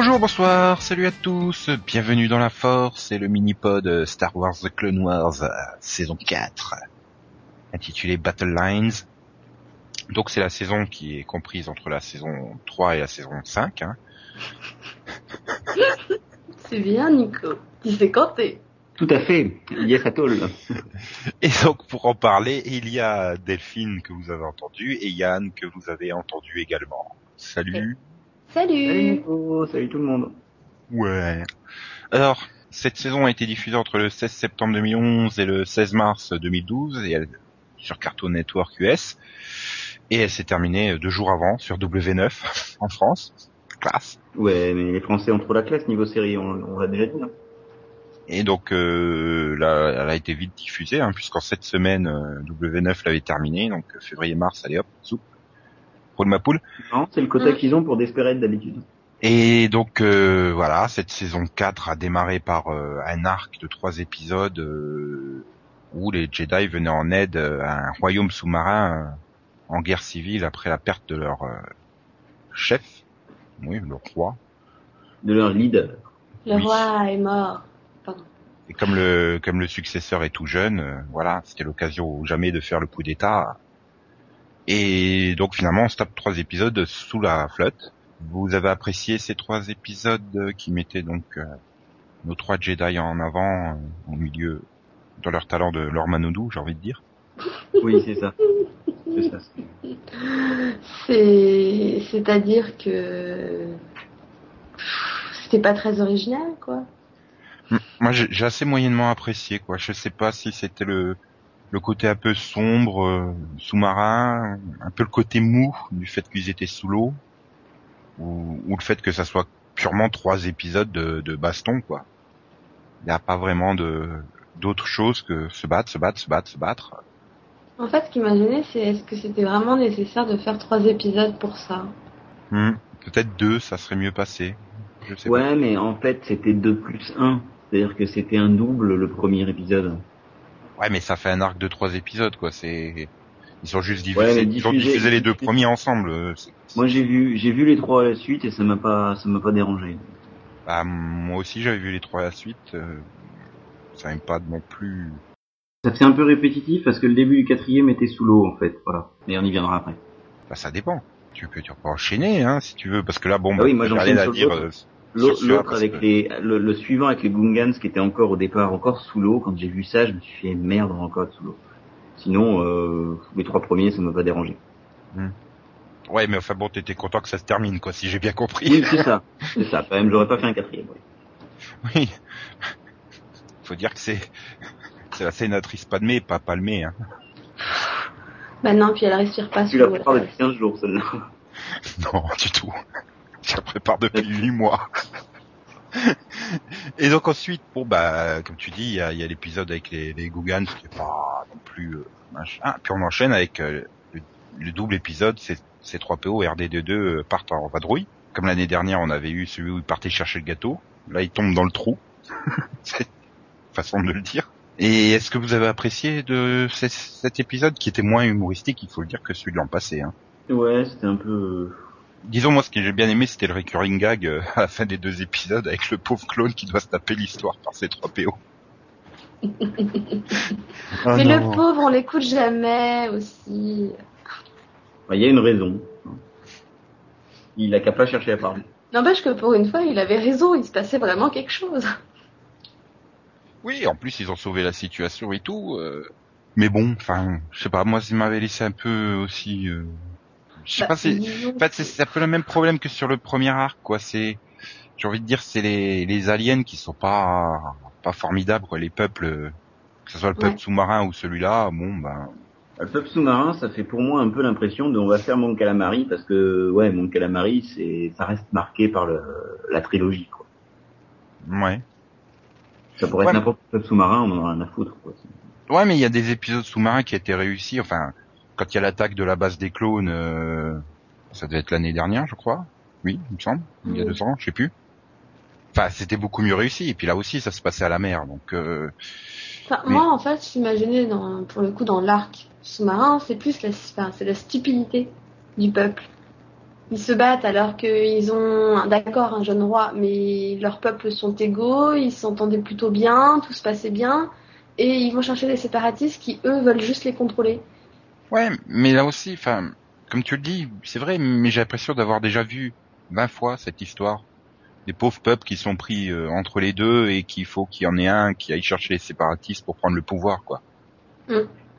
Bonjour, bonsoir, salut à tous, bienvenue dans la Force et le mini-pod Star Wars The Clone Wars euh, saison 4, intitulé Battle Lines. Donc c'est la saison qui est comprise entre la saison 3 et la saison 5. Hein. C'est bien, Nico. Tu sais compter. Tout à fait. Yes à all. Et donc pour en parler, il y a Delphine que vous avez entendu et Yann que vous avez entendu également. Salut. Salut. Salut Nico, salut tout le monde. Ouais. Alors, cette saison a été diffusée entre le 16 septembre 2011 et le 16 mars 2012 et elle, sur Cartoon Network US. Et elle s'est terminée deux jours avant sur W9 en France. Classe. Ouais, mais les Français ont trop la classe niveau série, on, on l'a déjà dit. Hein. Et donc euh, là, elle a été vite diffusée, hein, puisqu'en cette semaine, euh, W9 l'avait terminée, donc février-mars, allez hop, soupe, roule ma poule. Non, c'est le quota Mm. qu'ils ont pour Desperate d'habitude. Et donc euh, voilà, cette saison 4 a démarré par euh, un arc de trois épisodes euh, où les Jedi venaient en aide à un royaume sous-marin euh, en guerre civile après la perte de leur euh, chef, oui, le roi. De leur leader. Le Oui. roi est mort. Pardon. Et comme le comme le successeur est tout jeune, euh, voilà, c'était l'occasion ou jamais de faire le coup d'état. Et donc finalement, on se tape trois épisodes sous la flotte. Vous avez apprécié ces trois épisodes qui mettaient donc euh, nos trois Jedi en avant, euh, au milieu, dans leur talent de leur Manoudou, j'ai envie de dire. Oui, c'est ça. C'est ça. C'est, c'est-à-dire que c'était pas très original, quoi. Moi, j'ai j'ai assez moyennement apprécié, quoi. Je sais pas si c'était le le côté un peu sombre, euh, sous-marin, un peu le côté mou du fait qu'ils étaient sous l'eau, ou, ou le fait que ça soit purement trois épisodes de, de baston, quoi. Il n'y a pas vraiment de d'autre chose que se battre, se battre, se battre, se battre. En fait, ce qui m'a gêné, c'est est-ce que c'était vraiment nécessaire de faire trois épisodes pour ça? Hmm. Peut-être deux, ça serait mieux passé. Je sais Ouais, mais en fait, c'était 2 plus 1. C'est-à-dire que c'était un double le premier épisode. Ouais, mais ça fait un arc de trois épisodes, quoi. C'est ils ont juste Ouais, diffusé, ils ont diffusé les deux premiers ensemble. euh, Moi, j'ai vu, j'ai vu les trois à la suite et ça m'a pas, ça m'a pas dérangé. Bah, moi aussi, j'avais vu les trois à la suite. euh, ça n'aime pas non plus. Ça fait un peu répétitif parce que le début du quatrième était sous l'eau en fait. Voilà. Mais on y viendra après. Bah, ça dépend. Tu peux, tu peux enchaîner, hein, si tu veux, parce que là, bon, Ah bah, oui, moi, j'ai j'enchaîne rien à sur dire. L'autre. avec que- les, le, le suivant avec les Gungans qui était encore au départ encore sous l'eau. Quand j'ai vu ça, je me suis fait merde, encore sous l'eau. Sinon, euh, les trois premiers, ça m'a pas dérangé. Ouais, mais enfin bon, t'étais content que ça se termine, quoi, si j'ai bien compris. Oui, c'est ça, c'est ça. Quand même, j'aurais pas fait un quatrième. ouais. Oui. Faut dire que c'est, c'est la sénatrice Padmé, pas Palmé, hein. Bah non, puis elle respire pas Tu sous la l'eau, prépares là. depuis 15 jours, celle-là. Non, du tout. Je la prépare depuis huit mois. Et donc ensuite, bon bah, comme tu dis, il y a, il y a l'épisode avec les, les Googans qui est pas non plus euh, machin. Ah, puis on enchaîne avec euh, le, le double épisode, c'est C3PO et RD22 euh, partent en vadrouille. Comme l'année dernière, on avait eu celui où ils partaient chercher le gâteau. Là, ils tombent dans le trou. c'est façon de le dire. Et est-ce que vous avez apprécié de ce- cet épisode qui était moins humoristique, il faut le dire, que celui de l'an passé hein? Ouais, c'était un peu... Disons moi ce que j'ai bien aimé c'était le recurring gag euh, à la fin des deux épisodes avec le pauvre clone qui doit se taper l'histoire par ses trois PO. Mais le pauvre, on l'écoute jamais aussi. bah, Il y a une raison. Il a qu'à pas chercher à parler. N'empêche que pour une fois, il avait raison, il se passait vraiment quelque chose. Oui, en plus ils ont sauvé la situation et tout. euh, Mais bon, enfin, je sais pas, moi ça m'avait laissé un peu aussi. euh, Je sais Bah, pas, c'est. disons En fait, c'est- c'est un peu le même problème que sur le premier arc, quoi. C'est, j'ai envie de dire, c'est les, les aliens qui sont pas pas formidables, quoi. Les peuples, que ce soit le peuple Ouais. sous-marin ou celui-là, bon ben. Le peuple sous-marin, ça fait pour moi un peu l'impression de on va faire Mon Calamari parce que ouais, Mon Calamari, c'est ça reste marqué par le, la trilogie quoi. Ouais. Ça pourrait Ouais. être n'importe quel peuple sous-marin, on en a rien à foutre quoi. Ouais, mais il y a des épisodes sous-marins qui étaient réussis. Enfin, quand il y a l'attaque de la base des clones, euh, ça devait être l'année dernière, je crois. Oui, il me semble. Il y a deux ans, je sais plus. Enfin, c'était beaucoup mieux réussi. Et puis là aussi, ça se passait à la mer. Donc, euh, Enfin, Mais- Moi, en fait, gêné dans, pour le coup dans l'arc sous-marin, c'est plus la, enfin, c'est la stupidité du peuple. ils se battent alors qu'ils ont, d'accord, un jeune roi, mais leurs peuples sont égaux, ils s'entendaient plutôt bien, tout se passait bien, et ils vont chercher des séparatistes qui, eux, veulent juste les contrôler. Ouais, mais là aussi, enfin, comme tu le dis, c'est vrai, mais j'ai l'impression d'avoir déjà vu 20 fois cette histoire. Des pauvres peuples qui sont pris euh, entre les deux et qu'il faut qu'il y en ait un qui aille chercher les séparatistes pour prendre le pouvoir, quoi. Mm.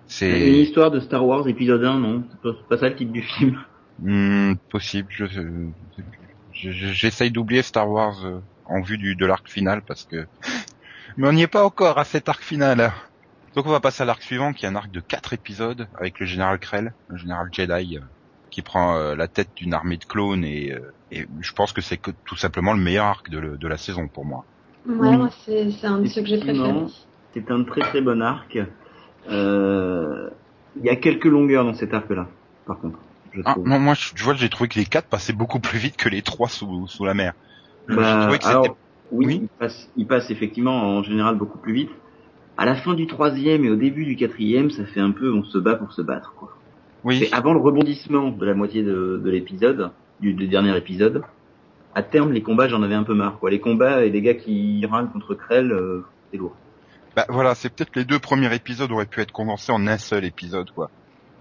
C'est Une histoire de Star Wars épisode 1, non? C'est pas, ça le titre du film. Hmm, possible. Je- j'essaye d'oublier Star Wars euh, en vue du de l'arc final parce que. Mais on n'y est pas encore à cet arc final. hein. Donc on va passer à l'arc suivant qui est un arc de quatre épisodes avec le général Krell, le général Jedi, euh, qui prend euh, la tête d'une armée de clones et, euh, et je pense que c'est que tout simplement le meilleur arc de, le- de la saison pour moi. Ouais, Oui. c'est c'est un de ceux que j'ai préféré. C'est un très très bon arc. Euh, Il y a quelques longueurs dans cet arc-là, par contre. Je Ah, trouve. non, moi je, tu vois j'ai trouvé que les quatre passaient beaucoup plus vite que les trois sous, sous la mer. Je- je Bah, trouvais que alors, c'était oui, oui. Il, passe, il passe effectivement en général beaucoup plus vite. À la fin du troisième et au début du quatrième, ça fait un peu on se bat pour se battre. Quoi. oui. C'est avant le rebondissement de la moitié de, de l'épisode, du, du dernier épisode. À terme, les combats, j'en avais un peu marre. Quoi. Les combats et les gars qui râlent contre Krell, euh, c'est lourd. Bah voilà, c'est peut-être les deux premiers épisodes auraient pu être condensés en un seul épisode, quoi.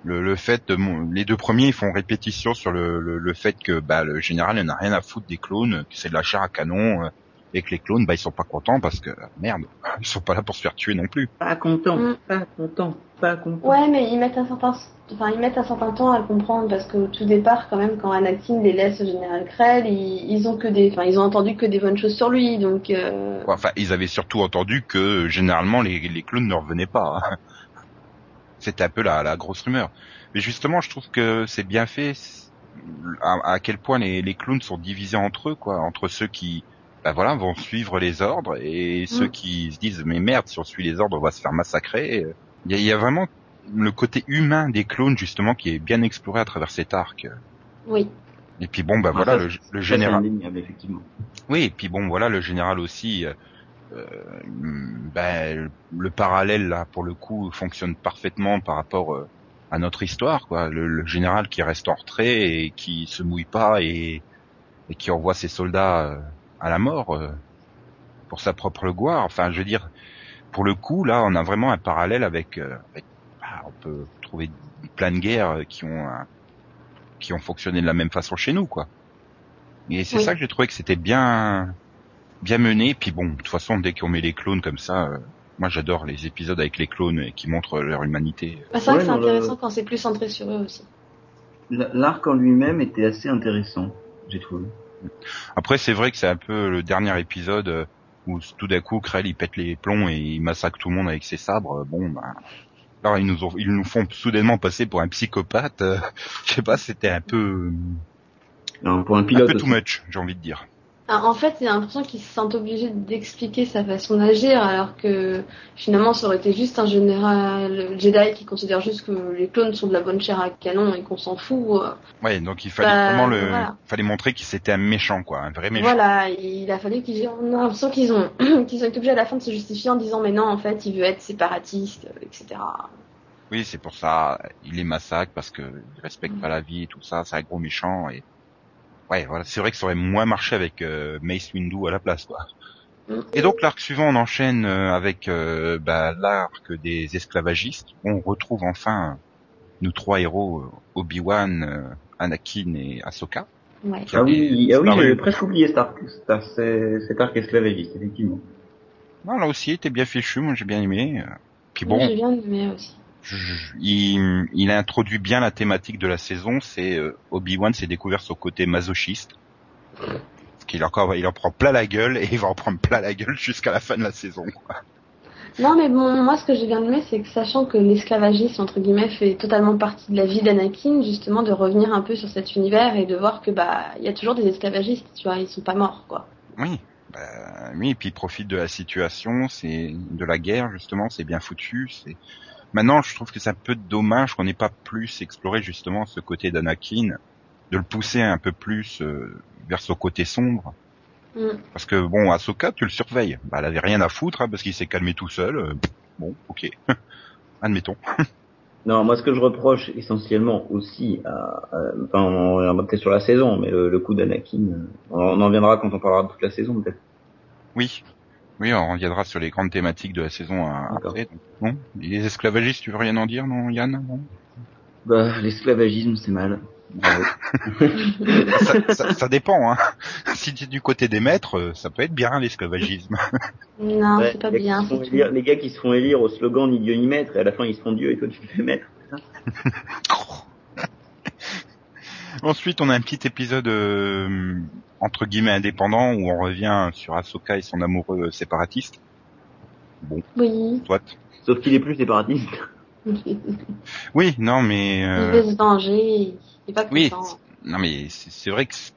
Le, le fait de les deux premiers ils font répétition sur le, le, le fait que bah le général n'a rien à foutre des clones, que c'est de la chair à canon euh, et que les clones bah ils sont pas contents parce que merde, ils sont pas là pour se faire tuer non plus. Pas content, Mm. pas content, pas content. Ouais, mais ils mettent un certain, enfin, ils mettent un certain temps à le comprendre parce qu'au tout départ, quand même, quand Anakin les laisse au général Krell, ils, ils ont que des, enfin, ils ont entendu que des bonnes choses sur lui, donc. Euh... Enfin, ils avaient surtout entendu que généralement les, les clones ne revenaient pas. hein. C'était un peu la, la grosse rumeur. Mais justement, je trouve que c'est bien fait à quel point les, les clones sont divisés entre eux, quoi, entre ceux qui, bah voilà, vont suivre les ordres et ceux Mm. qui se disent mais merde, si on suit les ordres, on va se faire massacrer. Il y a, il y a vraiment le côté humain des clones justement qui est bien exploré à travers cet arc. Oui. Et puis bon, bah Ah, voilà, ça, le, général. effectivement. Oui, et puis bon, voilà, le général aussi, euh, euh, ben, le parallèle là, pour le coup, fonctionne parfaitement par rapport euh, à notre histoire, quoi. Le, le général qui reste en retrait et qui se mouille pas et, et qui envoie ses soldats euh, à la mort euh, pour sa propre gloire. Enfin, je veux dire, pour le coup, là, on a vraiment un parallèle avec, euh, avec- bah, on peut trouver plein de guerres euh, qui ont qui ont fonctionné de la même façon chez nous, quoi. Et c'est Oui. ça que j'ai trouvé que c'était bien bien mené. Puis bon, de toute façon, dès qu'on met les clones comme ça, euh, moi j'adore les épisodes avec les clones et qui montrent leur humanité. Bah, c'est vrai Ouais, que c'est dans le- intéressant quand c'est plus centré sur eux aussi. L'arc en lui-même était assez intéressant, j'ai trouvé. Après, c'est vrai que c'est un peu le dernier épisode euh, où tout d'un coup, Krell il pète les plombs et il massacre tout le monde avec ses sabres. Bon, ben, là ils nous ont, ils nous font soudainement passer pour un psychopathe. euh, Je sais pas, c'était un peu, Alors, pour un peu too much, j'ai envie de dire. En fait, j'ai l'impression qu'ils se sentent obligés d'expliquer sa façon d'agir, alors que finalement, ça aurait été juste un général Jedi qui considère juste que les clones sont de la bonne chair à canon et qu'on s'en fout. euh. Ouais, donc il fallait Bah, vraiment le, voilà. fallait montrer que c'était un méchant, quoi, un vrai méchant. Voilà, il a fallu qu'ils, on a l'impression qu'ils ont, qu'ils ont été obligés à la fin de se justifier en disant mais non, en fait, il veut être séparatiste, euh, etc. Oui, c'est pour ça, il les massacre parce que il respecte pas la vie et tout ça, c'est un gros méchant et ouais, voilà, c'est vrai que ça aurait moins marché avec euh, Mace Windu à la place, quoi. Et donc l'arc suivant, on enchaîne euh, avec euh, bah, l'arc des esclavagistes. On retrouve enfin nous trois héros, euh, Obi-Wan, euh, Anakin et Ahsoka. Ouais. Ah oui, ah oui, j'avais presque oublié cet arc, cet arc, cet arc esclavagiste, effectivement. Non, là aussi, il était bien fichu, moi j'ai bien aimé. Puis bon, j'ai bien aimé aussi. Je- je- il, il introduit bien la thématique de la saison, c'est euh, Obi-Wan s'est découvert son côté masochiste. Qu'il encore, il en prend plein la gueule et il va en prendre plein la gueule jusqu'à la fin de la saison. Non, mais bon, moi, ce que j'ai bien aimé, c'est que sachant que l'esclavagisme, entre guillemets, fait totalement partie de la vie d'Anakin, justement, de revenir un peu sur cet univers et de voir que, bah, il y a toujours des esclavagistes, tu vois, ils sont pas morts, quoi. Oui, bah, oui, et puis il profite de la situation, c'est de la guerre justement, c'est bien foutu. C'est maintenant, je trouve que c'est un peu dommage qu'on n'ait pas plus exploré justement ce côté d'Anakin, de le pousser un peu plus euh, vers son côté sombre. Mm. Parce que bon, Ahsoka, tu le surveilles. Bah, elle avait rien à foutre hein, parce qu'il s'est calmé tout seul. Euh, bon, ok, admettons. Non, moi ce que je reproche essentiellement aussi, à, à- enfin on reviendra peut-être sur la saison, mais le, le coup d'Anakin, euh, on on en reviendra quand on parlera de toute la saison peut-être. Oui. Oui, on reviendra sur les grandes thématiques de la saison à- après. donc, Bon, Et les esclavagistes, tu veux rien en dire, non, Yann? Non? Bah l'esclavagisme c'est mal. Bravo. ça, ça, ça dépend. Hein. Si tu es du côté des maîtres, euh, ça peut être bien l'esclavagisme. Non, Ouais, c'est pas les gars bien. qui se font c'est tout. élire- les gars qui se font élire au slogan ni Dieu ni maître et à la fin ils se font Dieu et toi tu te fais maître. Ensuite, on a un petit épisode euh, entre guillemets indépendant où on revient sur Ahsoka et son amoureux séparatiste. Oui. Soit. Sauf qu'il est plus séparatiste. il Oui, non, mais euh, veut se venger, il est pas oui, non, mais c'est vrai que c'est-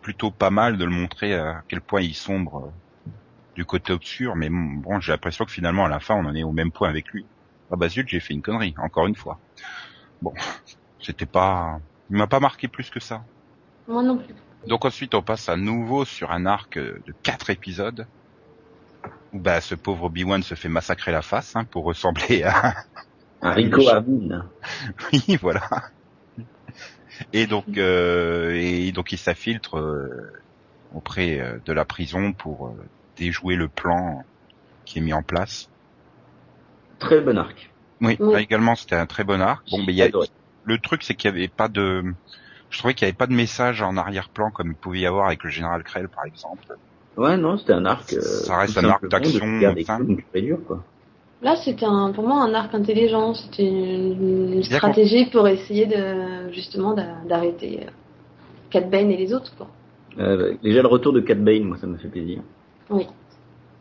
plutôt pas mal de le montrer à quel point il sombre euh, du côté obscur. Mais bon, bon, j'ai l'impression que finalement à la fin, on en est au même point avec lui. Ah bah zut, j'ai fait une connerie, encore une fois. Bon, c'était pas, il m'a pas marqué plus que ça. Moi non plus. Donc ensuite, on passe à nouveau sur un arc euh, de quatre épisodes où bah ce pauvre Obi-Wan se fait massacrer la face hein, pour ressembler à Un Rico. Armin. oui, voilà. Et donc, euh, et donc il s'infiltre euh, auprès euh, de la prison pour euh, déjouer le plan qui est mis en place. Très bon arc. Oui, Oui. là également c'était un très bon arc. Bon, mais il y a, le truc c'est qu'il y avait pas de, je trouvais qu'il y avait pas de message en arrière-plan comme il pouvait y avoir avec le général Krell par exemple. Ouais, non, c'était un arc. euh, Ça reste tout un arc d'action. Là, c'était un, pour moi un arc intelligent. C'était une, stratégie pour essayer de justement d'a- d'arrêter euh, Cat Bane et les autres. Quoi. Euh, déjà le retour de Cat Bane, moi ça me fait plaisir. Oui,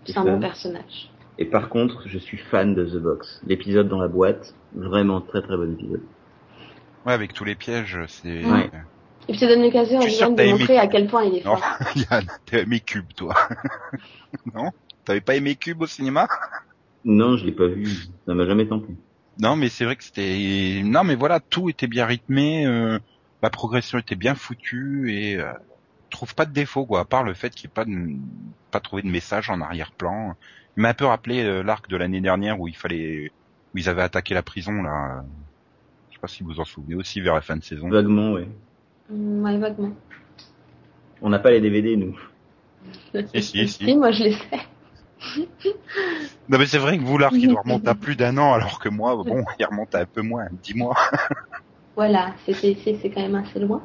c'est un bon personnage. Et par contre, je suis fan de The Box. L'épisode dans la boîte, vraiment très très bon épisode. Ouais, avec tous les pièges, c'est. Ouais. Et puis ça donne l'occasion à t'as de aimé. montrer à quel point il est Non, fort. Yann, t'as aimé Cube, toi Non? T'avais pas aimé Cube au cinéma? Non, je l'ai pas vu, ça m'a jamais tenté. Non, mais c'est vrai que c'était. Non, mais voilà, tout était bien rythmé, euh, la progression était bien foutue et euh, trouve pas de défaut, quoi, à part le fait qu'il n'y ait pas de... pas trouvé de message en arrière-plan. Il m'a un peu rappelé euh, l'arc de l'année dernière où il fallait, où ils avaient attaqué la prison là. Je sais pas si vous vous en souvenez aussi vers la fin de saison. Vaguement, ouais. Mm, Ouais, vaguement. On n'a pas les DVD, nous. Si, si, si. moi je les sais. Non, mais c'est vrai que vous l'arc il doit remonter à plus d'un an, alors que moi, bon, il remonte à un peu moins, dix mois. Voilà, c'est c'est c'est c'est quand même assez loin.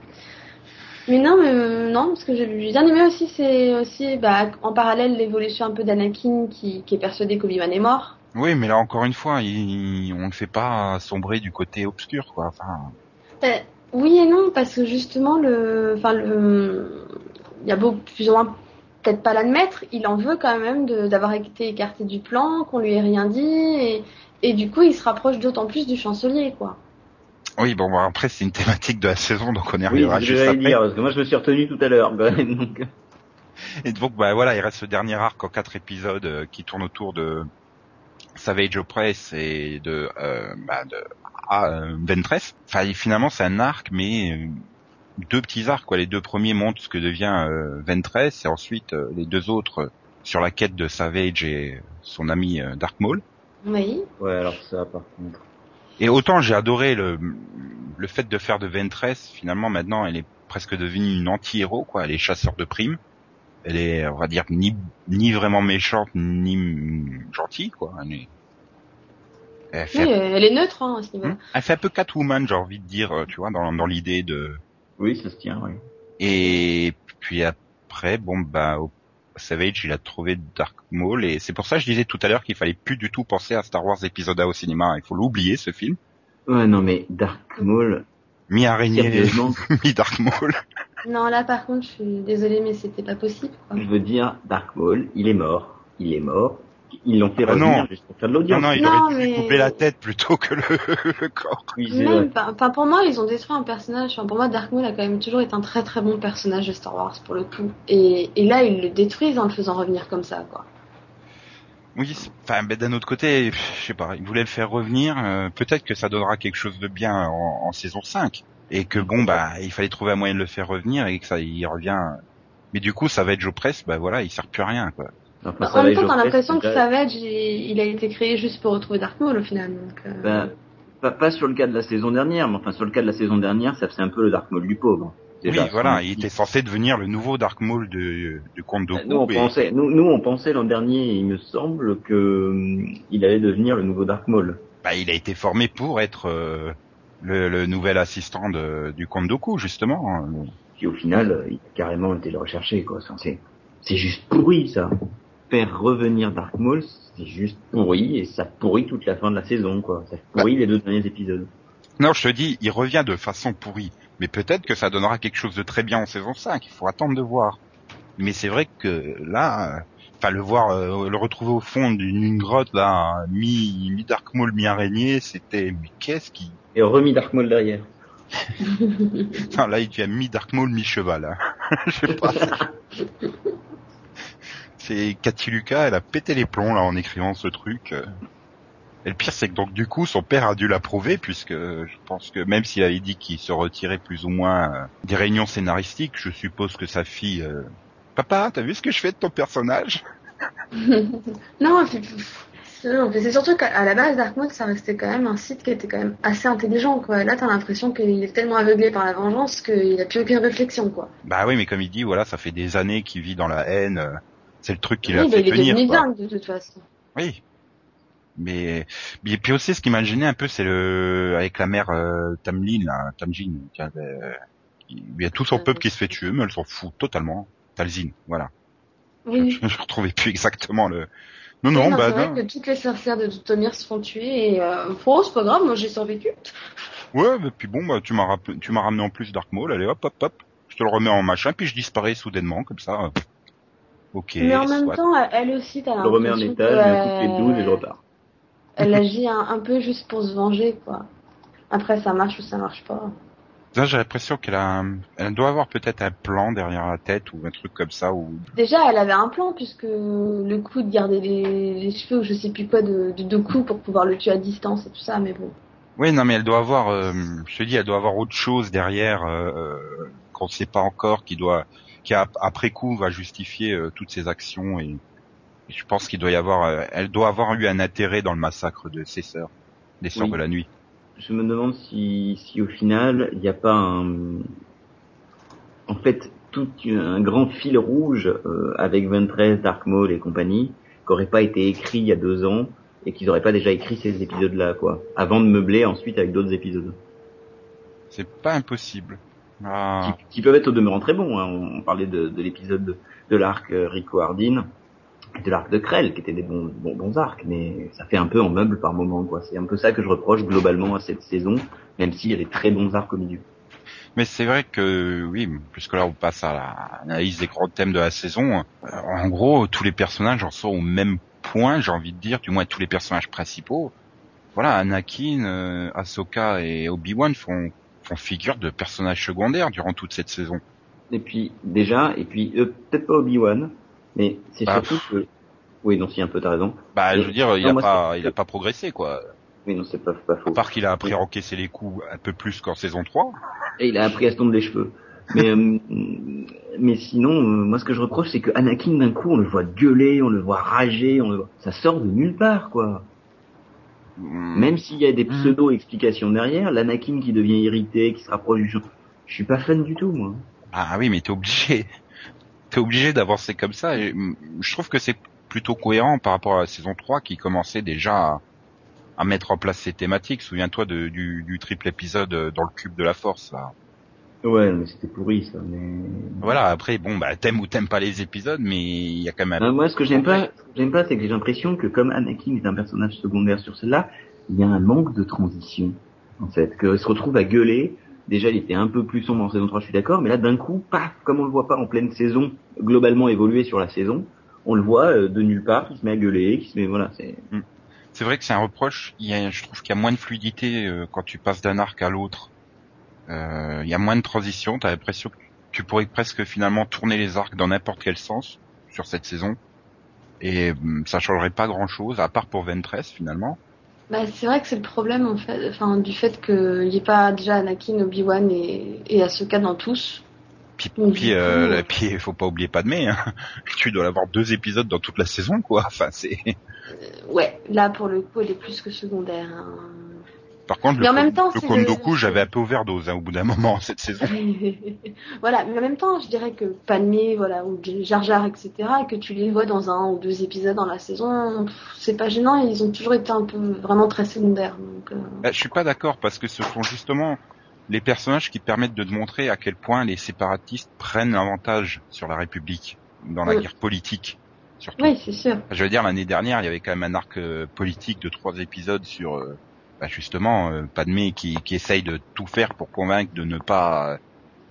Mais non, mais euh, non, ce que j'ai bien aimé aussi, c'est aussi bah, en parallèle l'évolution un peu d'Anakin qui, qui est persuadé qu'Obi-Wan est mort. Oui, mais là encore une fois, il, on ne fait pas sombrer du côté obscur, quoi. Enfin, Euh, oui et non, parce que justement, le, enfin le, il y a beau plus ou moins peut-être pas l'admettre, il en veut quand même de- d'avoir été écarté du plan, qu'on lui ait rien dit, et, et du coup, il se rapproche d'autant plus du chancelier, quoi. oui, bon, bah, après c'est une thématique de la saison, donc on y Oui, ce que juste après. dire, parce que moi je me suis retenu tout à l'heure, donc. Et donc, bah voilà, il reste ce dernier arc en quatre épisodes euh, qui tourne autour de Savage Opress et de, euh, bah, de ah, euh, Ventress. Enfin, finalement, c'est un arc, mais euh, deux petits arcs. Quoi. Les deux premiers montrent ce que devient euh, Ventress, et ensuite euh, les deux autres euh, sur la quête de Savage et son ami euh, Dark Maul. Oui. Ouais, alors ça, par contre. Et autant j'ai adoré le, le fait de faire de Ventress, finalement maintenant elle est presque devenue une anti-héros, quoi. Elle est chasseur de primes. Elle est, on va dire, ni, ni vraiment méchante, ni mm, gentille, quoi. Elle, est- elle fait, Oui, elle est neutre hein, à ce. Hmm elle fait un peu Catwoman, j'ai envie de dire, euh, tu vois, dans, dans l'idée de... Oui, ça se tient, oui. Et puis après, bon, bah, au- Savage, il a trouvé Dark Maul, et c'est pour ça que je disais tout à l'heure qu'il fallait plus du tout penser à Star Wars épisode A au cinéma. Il faut l'oublier, ce film. Ouais, non, mais Dark Maul, Mi-araignée, mi-Dark Maul. Non, là par contre, je suis désolée, mais c'était pas possible. Quoi. je veux dire, Dark Maul, il est mort. Il est mort. Ils l'ont fait Ah revenir non. juste pour faire de Non, l'audience. non, il Non, aurait dû lui mais- couper la tête plutôt que le, le corps. Même, pas- pour moi, ils ont détruit un personnage. Enfin, pour moi, Dark Maul a quand même toujours été un très très bon personnage de Star Wars pour le coup. Et, et là, ils le détruisent en le faisant revenir comme ça, quoi. Oui, c'est- enfin, ben, d'un autre côté, je sais pas, il voulait le faire revenir. euh, Peut-être que ça donnera quelque chose de bien en, en saison 5. Et que bon, bah, il fallait trouver un moyen de le faire revenir et que ça, il revient. Mais du coup, ça va être Joe Press, bah voilà, il sert plus à rien, quoi. Enfin, Bah, en même temps, t'as l'impression que Press, Savage, il, il a été créé juste pour retrouver Dark Maul au final. Donc, euh, Ben, Pas, pas sur le cas de la saison dernière, mais enfin sur le cas de la saison dernière, ça faisait un peu le Dark Maul du pauvre. Déjà, oui, voilà, il était censé devenir le nouveau Dark Maul de, du Comte Dooku. Nous on et- pensait, nous, nous on pensait l'an dernier, il me semble que hum, il allait devenir le nouveau Dark Maul. bah, il a été formé pour être euh, le, le nouvel assistant de, du Comte Dooku, justement. Puis au final, euh, il a carrément été le rechercher quoi. C'est, c'est juste pourri ça. Faire revenir Dark Maul, c'est juste pourri et ça pourrit toute la fin de la saison quoi. Ça pourrit les deux derniers épisodes. Non, je te dis, il revient de façon pourrie. Mais peut-être que ça donnera quelque chose de très bien en saison 5. Il faut attendre de voir. Mais c'est vrai que là, euh, enfin le voir, euh, le retrouver au fond d'une une grotte là, mi mi Dark Maul, mi araignée, c'était mais qu'est-ce qui Et remis Dark Maul derrière. Là, il devient mi Dark Maul, mi cheval. hein. Je sais pas. C'est Cathy Lucas, elle a pété les plombs là en écrivant ce truc. Et le pire, c'est que donc du coup, son père a dû l'approuver puisque je pense que même s'il avait dit qu'il se retirait plus ou moins euh, des réunions scénaristiques, je suppose que sa fille, euh, papa, t'as vu ce que je fais de ton personnage? Non, c'est surtout qu'à la base, Dark Mode, ça restait quand même un site qui était quand même assez intelligent, quoi. Là, t'as l'impression qu'il est tellement aveuglé par la vengeance qu'il a plus aucune réflexion, quoi. Bah oui, mais comme il dit, voilà, ça fait des années qu'il vit dans la haine. euh, C'est le truc qui Oui, l'a bah, fait il est tenir. devenu dingue, de toute façon. Oui. Mais et puis aussi ce qui m'a gêné un peu c'est le avec la mère euh, Tamlin là, Tamjin qui avait euh, qui- il y a tout son Euh, peuple qui se fait tuer mais elle s'en fout totalement. Talzin, voilà. Oui. Je, je retrouvais plus exactement le Non non, non, bah c'est vrai que toutes les sorcières de Tomir se font tuer et euh, oh, c'est pas grave, moi j'ai survécu. Ouais, mais puis bon bah tu m'as rappelé- tu m'as ramené en plus Dark Maul, allez hop hop hop. Je te le remets en machin puis je disparais soudainement comme ça. euh, OK. Mais en même soit. temps, elle aussi, t'as Je le remets en que, je coupe les euh, 12 et je repars. Elle agit un, un peu juste pour se venger, quoi. Après, ça marche ou ça marche pas. Là, j'ai l'impression qu'elle a elle doit avoir peut-être un plan derrière la tête ou un truc comme ça ou Déjà, elle avait un plan, puisque le coup de garder les, les cheveux ou je sais plus quoi de, de Doku pour pouvoir le tuer à distance et tout ça, mais bon. Oui, non, mais elle doit avoir, euh, je te dis, elle doit avoir autre chose derrière euh, euh, qu'on ne sait pas encore, qui doit, qui a- après coup va justifier euh, toutes ses actions et, et je pense qu'il doit y avoir, elle doit avoir eu un intérêt dans le massacre de ses sœurs, des sœurs Oui. de la nuit. Je me demande si, si au final, il n'y a pas un, en fait, tout un grand fil rouge euh, avec 23, Dark Maul et compagnie, qui n'aurait pas été écrit il y a deux ans et qu'ils n'auraient pas déjà écrit ces épisodes-là, quoi, avant de meubler ensuite avec d'autres épisodes, C'est pas impossible. Ah, qui, qui peuvent être au demeurant très bons. Hein. On, on parlait de, de l'épisode de, de l'arc euh, Rico Hardin, de l'arc de Krell, qui étaient des bons, bons, bons arcs, mais ça fait un peu en meuble par moment, quoi. C'est un peu ça que je reproche globalement à cette saison, même s'il y a des très bons arcs au milieu. Mais c'est vrai que oui, puisque là on passe à l'analyse des grands thèmes de la saison. euh, En gros, tous les personnages en sont au même point, j'ai envie de dire, du moins tous les personnages principaux. Voilà, Anakin, euh, Ahsoka et Obi-Wan font font figure de personnages secondaires durant toute cette saison. Et puis déjà, et puis euh, peut-être pas Obi-Wan, mais c'est Bah, surtout que oui, non, si un peu t'as raison. Bah, je veux dire, il non, a moi, pas, il a pas progressé quoi. Oui, non, c'est pas, pas faux. À part qu'il a appris à encaisser les coups un peu plus qu'en saison 3. Et il a appris à se tondre les cheveux. Mais euh, mais sinon, euh, moi ce que je reproche, c'est que Anakin d'un coup, on le voit gueuler, on le voit rager, on le voit... ça sort de nulle part, quoi. Hmm. Même s'il y a des Mm. pseudo explications derrière, l'Anakin qui devient irrité, qui se rapproche du champ, je suis pas fan du tout, moi. Ah oui, mais t'es obligé. T'es obligé d'avancer comme ça. Et, je trouve que c'est plutôt cohérent par rapport à la saison 3 qui commençait déjà à, à mettre en place ces thématiques. Souviens-toi de- du, du triple épisode euh, dans le cube de la force. Là. Ouais, mais c'était pourri ça. Mais Voilà, après, bon, bah t'aimes ou t'aimes pas les épisodes, mais il y a quand même un... Euh, moi, ce que j'aime pas, ce que j'aime pas, c'est que j'ai l'impression que comme Anakin est un personnage secondaire sur celle-là, il y a un manque de transition, en fait, qu'il se retrouve à gueuler. Déjà, il était un peu plus sombre en saison 3, je suis d'accord, mais là, d'un coup, paf, comme on le voit pas en pleine saison, globalement évoluer sur la saison, on le voit euh, de nulle part, qui se met à gueuler, qui se met, voilà, c'est, C'est vrai que c'est un reproche. Il y a, je trouve qu'il y a moins de fluidité euh, quand tu passes d'un arc à l'autre. Euh, il y a moins de transition. T'as l'impression que tu pourrais presque finalement tourner les arcs dans n'importe quel sens sur cette saison. Et hum, ça changerait pas grand chose, à part pour Ventress finalement. Bah, c'est vrai que c'est le problème, en fait, enfin, du fait qu'il n'y ait pas déjà Anakin, Obi-Wan et, et Ahsoka dans tous. Puis, Donc, puis, euh, coup, la- puis faut pas oublier Padmé. Hein. tu dois avoir deux épisodes dans toute la saison, quoi. Enfin, c'est. Ouais, là, pour le coup, elle est plus que secondaire. hein. Par contre, Mais le, en même temps, le Kondoku, j'avais un peu overdose hein, au bout d'un moment cette saison. voilà, mais en même temps, je dirais que Padmé, voilà, ou Jar Jar, etc., et que tu les vois dans un ou deux épisodes dans la saison, c'est pas gênant, ils ont toujours été un peu vraiment très secondaires. Donc, euh, Bah, je suis pas d'accord parce que ce sont justement les personnages qui permettent de te montrer à quel point les séparatistes prennent l'avantage sur la République dans la Oui. guerre politique. Surtout. oui, c'est sûr. Je veux dire, l'année dernière, il y avait quand même un arc euh, politique de trois épisodes sur euh, bah, justement euh, Padmé qui, qui essaye de tout faire pour convaincre de ne pas euh,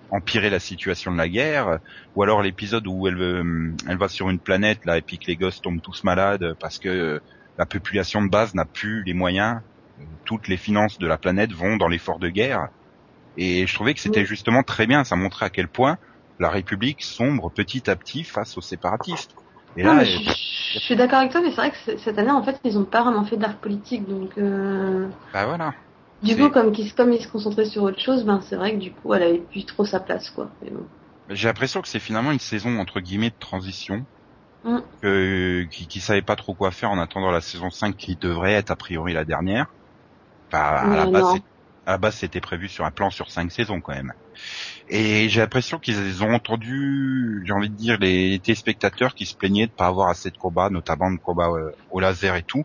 empirer la situation de la guerre, ou alors l'épisode où elle, euh, elle va sur une planète là et puis que les gosses tombent tous malades parce que euh, la population de base n'a plus les moyens, toutes les finances de la planète vont dans l'effort de guerre. Et je trouvais que c'était Oui. justement très bien, ça montrait à quel point la République sombre petit à petit face aux séparatistes. Et là, je, je suis d'accord avec toi, mais c'est vrai que cette année, en fait, ils ont pas vraiment fait d'arc politique, donc euh, bah voilà. du coup, comme, ils se concentraient sur autre chose, ben c'est vrai que du coup, elle avait plus trop sa place, quoi. Mais bon. J'ai l'impression que c'est finalement une saison entre guillemets de transition, Mm. que, qui, qui savait pas trop quoi faire en attendant la saison 5 qui devrait être a priori la dernière. À, la base, à la base, c'était prévu sur un plan sur cinq saisons quand même. Et j'ai l'impression qu'ils ont entendu, j'ai envie de dire, les téléspectateurs qui se plaignaient de pas avoir assez de combats, notamment de combats euh, au laser et tout.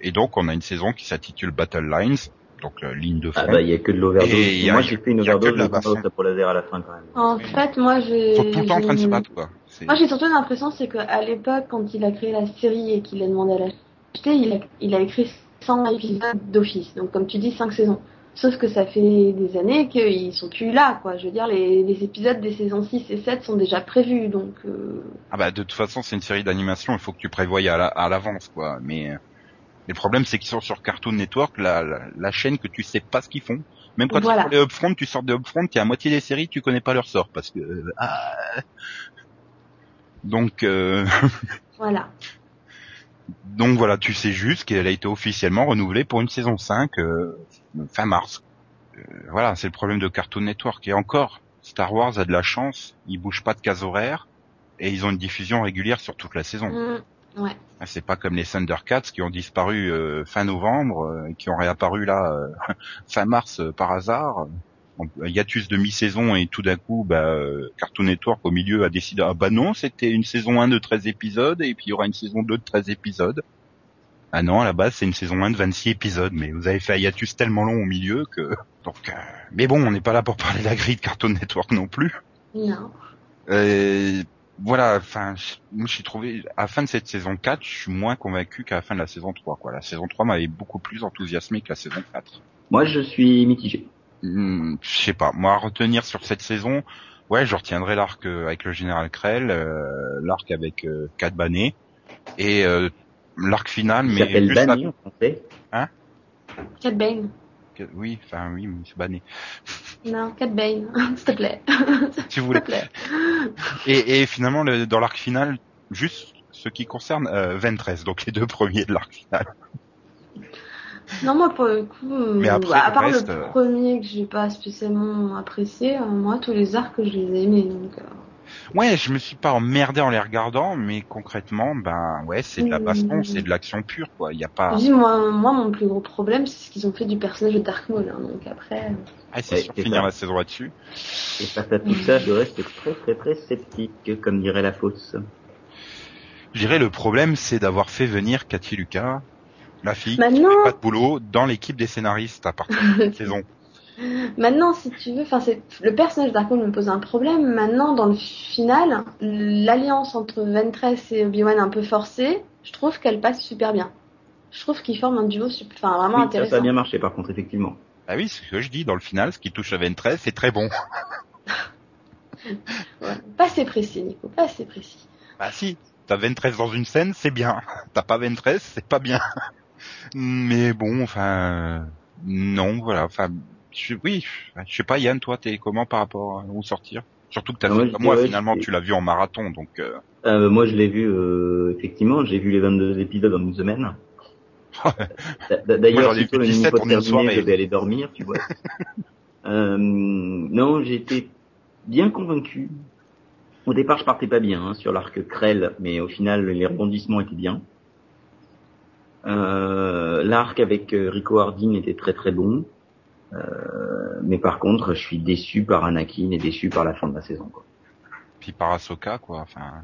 Et donc, on a une saison qui s'intitule Battle Lines, donc euh, ligne de front. Ah bah, il y a que de l'overdose. Et il y a- Moi, j'ai fait une il y a que overdose de la de combat sabre laser à la fin, quand même. En Oui. fait, moi, j'ai. Ils sont tout le temps en train de se battre, quoi. Moi, j'ai surtout l'impression, c'est qu'à l'époque, quand il a créé la série et qu'il a demandé à l'acheter, il a, il a écrit 100 épisodes d'office. Donc, comme tu dis, 5 saisons. Sauf que ça fait des années qu'ils sont plus là, quoi. Je veux dire, les, les épisodes des saisons 6 et 7 sont déjà prévus, donc... euh, Ah bah de toute façon c'est une série d'animation, il faut que tu prévoyes à la- à l'avance quoi. Mais euh, le problème c'est qu'ils sont sur Cartoon Network, la, la, la chaîne que tu sais pas ce qu'ils font. Même quand Voilà. ils font les upfront, tu sors des upfront, a la moitié des séries, tu connais pas leur sort parce que euh, ah. donc euh, Voilà. donc voilà, tu sais juste qu'elle a été officiellement renouvelée pour une saison 5 euh, fin mars. Euh, voilà, c'est le problème de Cartoon Network et encore Star Wars a de la chance, ils bougent pas de case horaire et ils ont une diffusion régulière sur toute la saison. Mm, ouais. Ah, C'est pas comme les Thundercats qui ont disparu euh, fin novembre euh, et qui ont réapparu là fin mars par hasard. En hiatus de mi-saison et tout d'un coup, bah, Cartoon Network au milieu a décidé ah bah non, c'était une saison 1 de 13 épisodes et puis il y aura une saison 2 de 13 épisodes. Ah non, à la base c'est une saison 1 de 26 épisodes, mais vous avez fait un hiatus tellement long au milieu que donc. euh, Mais bon, on n'est pas là pour parler de la grille de Cartoon Network non plus. Non. Euh, voilà, enfin, je- moi j'ai trouvé, à la fin de cette saison 4, je suis moins convaincu qu'à la fin de la saison 3, quoi. La saison 3 m'avait beaucoup plus enthousiasmé que la saison 4. Moi, je suis mitigé. Hmm, je sais pas, moi à retenir sur cette saison, ouais, je retiendrai l'arc euh, avec le général Krell, euh, l'arc avec euh, Bane, et euh, l'arc final, Il mais s'appelle juste Danny en français. Cat Bane. la- oui, enfin oui, mais c'est. Non, Cat Bane. S'il te plaît. Si vous S'il voulez. te plaît. Et, et finalement, le- dans l'arc final, juste ce qui concerne euh, Ventress, donc les deux premiers de l'arc final. Non, moi, pour le coup, euh, Mais après, à part reste, le euh, premier que j'ai pas spécialement apprécié, euh, moi, tous les arcs, je les ai aimés. Donc, euh, Ouais, je me suis pas emmerdé en les regardant, mais concrètement, ben ouais, c'est de la baston, Mmh. c'est de l'action pure, quoi. Il y a pas. je dis, moi, moi, mon plus gros problème, c'est ce qu'ils ont fait du personnage de Dark Maul. hein. donc après, Ah, c'est Ouais, sûr finir ça. la saison là-dessus. Et face à tout ça, je reste très très très sceptique, comme dirait la fausse. Je dirais le problème, c'est d'avoir fait venir Cathy Lucas, la fille qui Maintenant- fait pas de boulot, dans l'équipe des scénaristes à partir de cette saison. Maintenant, si tu veux, enfin, c'est le personnage d'Arco me pose un problème. Maintenant, dans le final, l'alliance entre Ventress et Obi-Wan un peu forcée, je trouve qu'elle passe super bien. Je trouve qu'ils forment un duo, enfin, vraiment Oui, intéressant. ça a bien marché par contre, effectivement. Ah oui, c'est ce que je dis dans le final, ce qui touche à Ventress, c'est très bon. Ouais. Pas assez précis, Nico, pas assez précis. Bah si, t'as Ventress dans une scène, c'est bien. T'as pas Ventress, c'est pas bien. Mais bon, enfin, non, voilà, enfin, je, oui, je sais pas, Yann, toi, t'es comment par rapport au sortir? Surtout que t'as Ah, fait moi, finalement, tu l'as vu en marathon, donc. Euh... Euh, moi, je l'ai vu, euh, effectivement, j'ai vu les 22 épisodes en une semaine. D'ailleurs, si vu le 17 niveau en une terminé, soirée. je vais aller dormir, tu vois. euh, non, été bien convaincu. Au départ, je partais pas bien hein, sur l'arc Krell, mais au final, les rebondissements étaient bien. Euh, L'arc avec euh, Rico Hardin était très très bon. Euh, mais par contre, je suis déçu par Anakin et déçu par la fin de la saison. Quoi. Puis par Ahsoka, quoi. Enfin,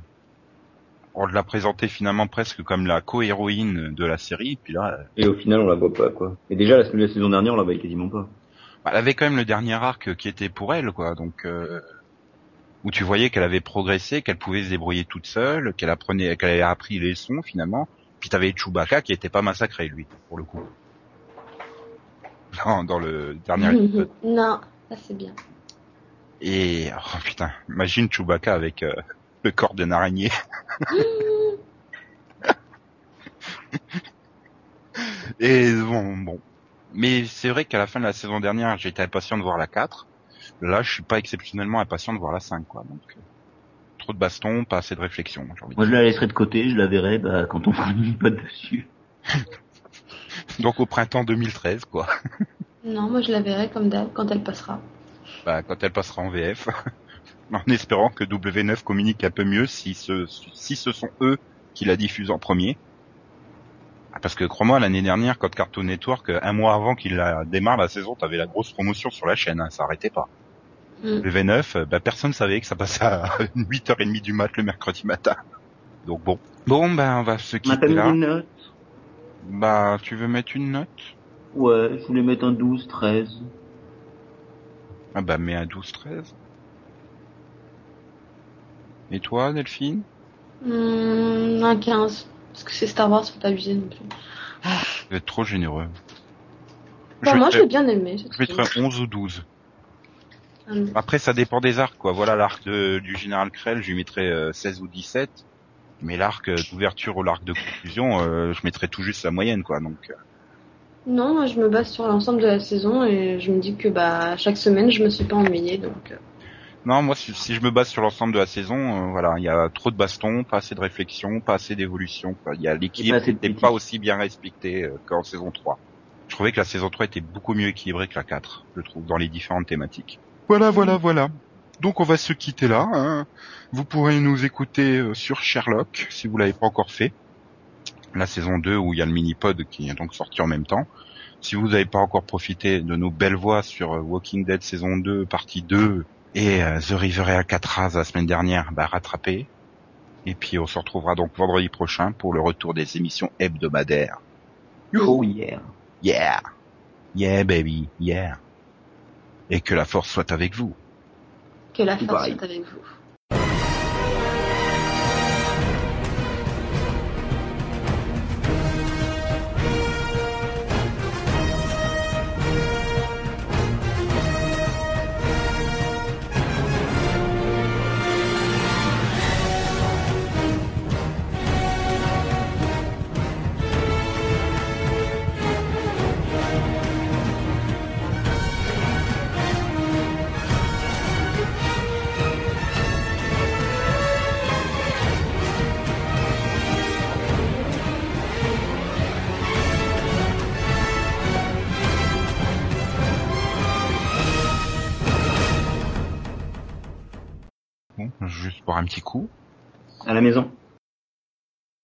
on l'a présenté finalement presque comme la co-héroïne de la série, puis là, Et au final, on la voit pas, quoi. Et déjà, la, la saison dernière, on la voyait quasiment pas. bah, elle avait quand même le dernier arc qui était pour elle, quoi. Donc, euh, où tu voyais qu'elle avait progressé, qu'elle pouvait se débrouiller toute seule, qu'elle apprenait, qu'elle avait appris les leçons finalement. Puis t'avais Chewbacca qui était pas massacré lui, pour le coup. Dans, dans le dernier épisode. non, ça c'est bien. Et oh putain, imagine Chewbacca avec euh, le corps d'une araignée. Et bon, bon. Mais c'est vrai qu'à la fin de la saison dernière, j'étais impatient de voir la 4. Là, je suis pas exceptionnellement impatient de voir la 5, quoi. Donc, euh, trop de baston, pas assez de réflexion, de Moi, je la laisserai de côté, je la verrai bah, quand on fera une pas dessus. Donc au printemps 2013, quoi. Non, moi je la verrai comme d'hab quand elle passera. Bah, quand elle passera en VF. en espérant que W9 communique un peu mieux si ce, si ce sont eux qui la diffusent en premier. Ah, Parce que crois-moi, l'année dernière, quand Cartoon Network, un mois avant qu'il la démarre la saison, t'avais la grosse promotion sur la chaîne, hein, ça arrêtait pas. Mm. W9, bah, personne savait que ça passait à 8h30 du mat le mercredi matin. Donc bon. Bon, ben on va se quitter là. une note Bah, tu veux mettre une note? Ouais, je voulais mettre un 12, 13. Ah bah, mets un 12-13. Et toi, Delphine? Hmm, un 15. Parce que c'est Star Wars, faut pas abuser non plus. Vous êtes trop généreux. Bah, je, moi mettrais, j'ai bien aimé. je mettrais tout. 11 ou 12. Hum. Après, ça dépend des arcs, quoi. Voilà, l'arc du général Krell, je lui mettrais euh, 16 ou 17. Mais l'arc d'ouverture ou l'arc de conclusion, euh, je mettrais tout juste la moyenne, quoi. Donc, euh, Non, moi je me base sur l'ensemble de la saison et je me dis que bah chaque semaine je me suis pas ennuyée donc. euh, non, moi, si, si je me base sur l'ensemble de la saison, euh, voilà, il y a trop de bastons, pas assez de réflexion, pas assez d'évolution. Il y a l'équilibre n'était politique. pas aussi bien respecté euh, qu'en saison 3. Je trouvais que la saison 3 était beaucoup mieux équilibrée que la 4, je trouve, dans les différentes thématiques. Voilà, voilà, voilà. Donc on va se quitter là. hein. Vous pourrez nous écouter euh, sur Sherlock, si vous l'avez pas encore fait. La saison 2 où il y a le mini-pod qui est donc sorti en même temps. Si vous n'avez pas encore profité de nos belles voix sur euh, Walking Dead saison 2, partie 2, et euh, The River et Alcatraz la semaine dernière, bah rattrapez. Et puis on se retrouvera donc vendredi prochain pour le retour des émissions hebdomadaires. Oh yeah. Yeah. Yeah baby, yeah. Et que la force soit avec vous. Que la force soit avec vous. Un petit coup. À la maison.